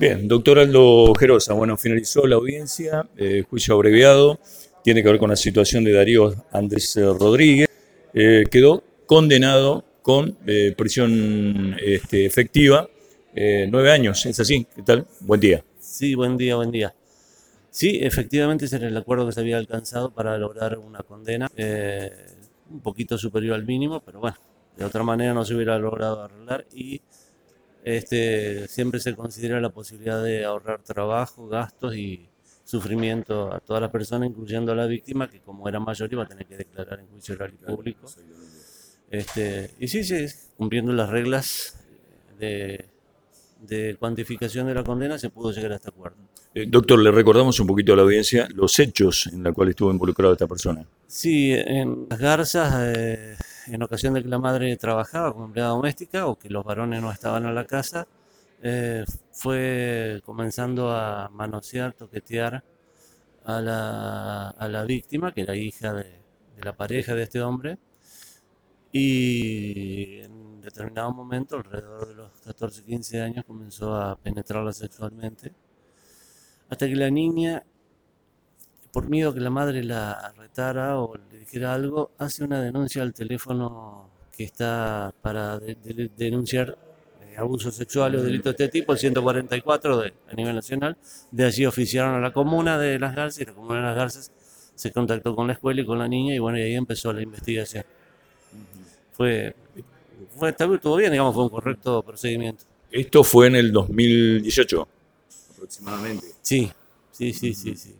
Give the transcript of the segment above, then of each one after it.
Bien, doctor Aldo Gerosa, bueno, finalizó la audiencia, eh, juicio abreviado, tiene que ver con la situación de Darío Andrés eh, Rodríguez, eh, quedó condenado con prisión este, efectiva, nueve años, ¿es así? ¿Qué tal? Buen día. Sí, buen día, buen día. Sí, efectivamente ese era el acuerdo que se había alcanzado para lograr una condena un poquito superior al mínimo, pero bueno, de otra manera no se hubiera logrado arreglar y este, siempre se considera la posibilidad de ahorrar trabajo, gastos y sufrimiento a todas las personas, incluyendo a la víctima, que como era mayor iba a tener que declarar en juicio oral y público. Este, y sí, sí, cumpliendo las reglas de, de cuantificación de la condena se pudo llegar a este acuerdo. Eh, doctor, le recordamos un poquito a la audiencia los hechos en los cuales estuvo involucrado esta persona. Sí, en las garzas, eh, en ocasión de que la madre trabajaba como empleada doméstica o que los varones no estaban en la casa, eh, fue comenzando a manosear, toquetear a la, a la víctima, que era hija de, de la pareja de este hombre, y en determinado momento, alrededor de los 14, 15 años, comenzó a penetrarla sexualmente, hasta que la niña, por miedo que la madre la retara o le dijera algo, hace una denuncia al teléfono que está para de- de- denunciar eh, abusos sexuales o delitos de este tipo, el 144 de, a nivel nacional. De allí oficiaron a la comuna de Las Garzas y la comuna de Las Garzas se contactó con la escuela y con la niña y bueno, y ahí empezó la investigación. Fue, fue estuvo bien, digamos, fue un correcto procedimiento. Esto fue en el 2018, aproximadamente. Sí, sí, sí, sí, sí.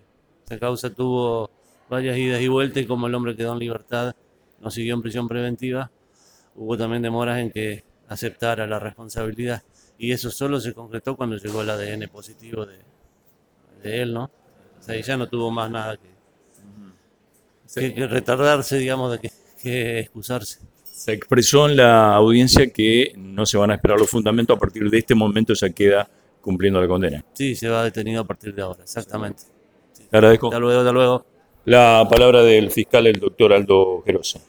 Esta causa tuvo varias idas y vueltas y como el hombre quedó en libertad, no siguió en prisión preventiva, hubo también demoras en que aceptara la responsabilidad. Y eso solo se concretó cuando llegó el ADN positivo de, de él, ¿no? O sea, y ya no tuvo más nada que, que- que retardarse, digamos, de que, que excusarse. Se expresó en la audiencia que no se van a esperar los fundamentos, a partir de este momento ya queda cumpliendo la condena. Sí, se va detenido a partir de ahora, exactamente. Le agradezco. Hasta luego, hasta luego. La palabra del fiscal, el doctor Aldo Gerosa.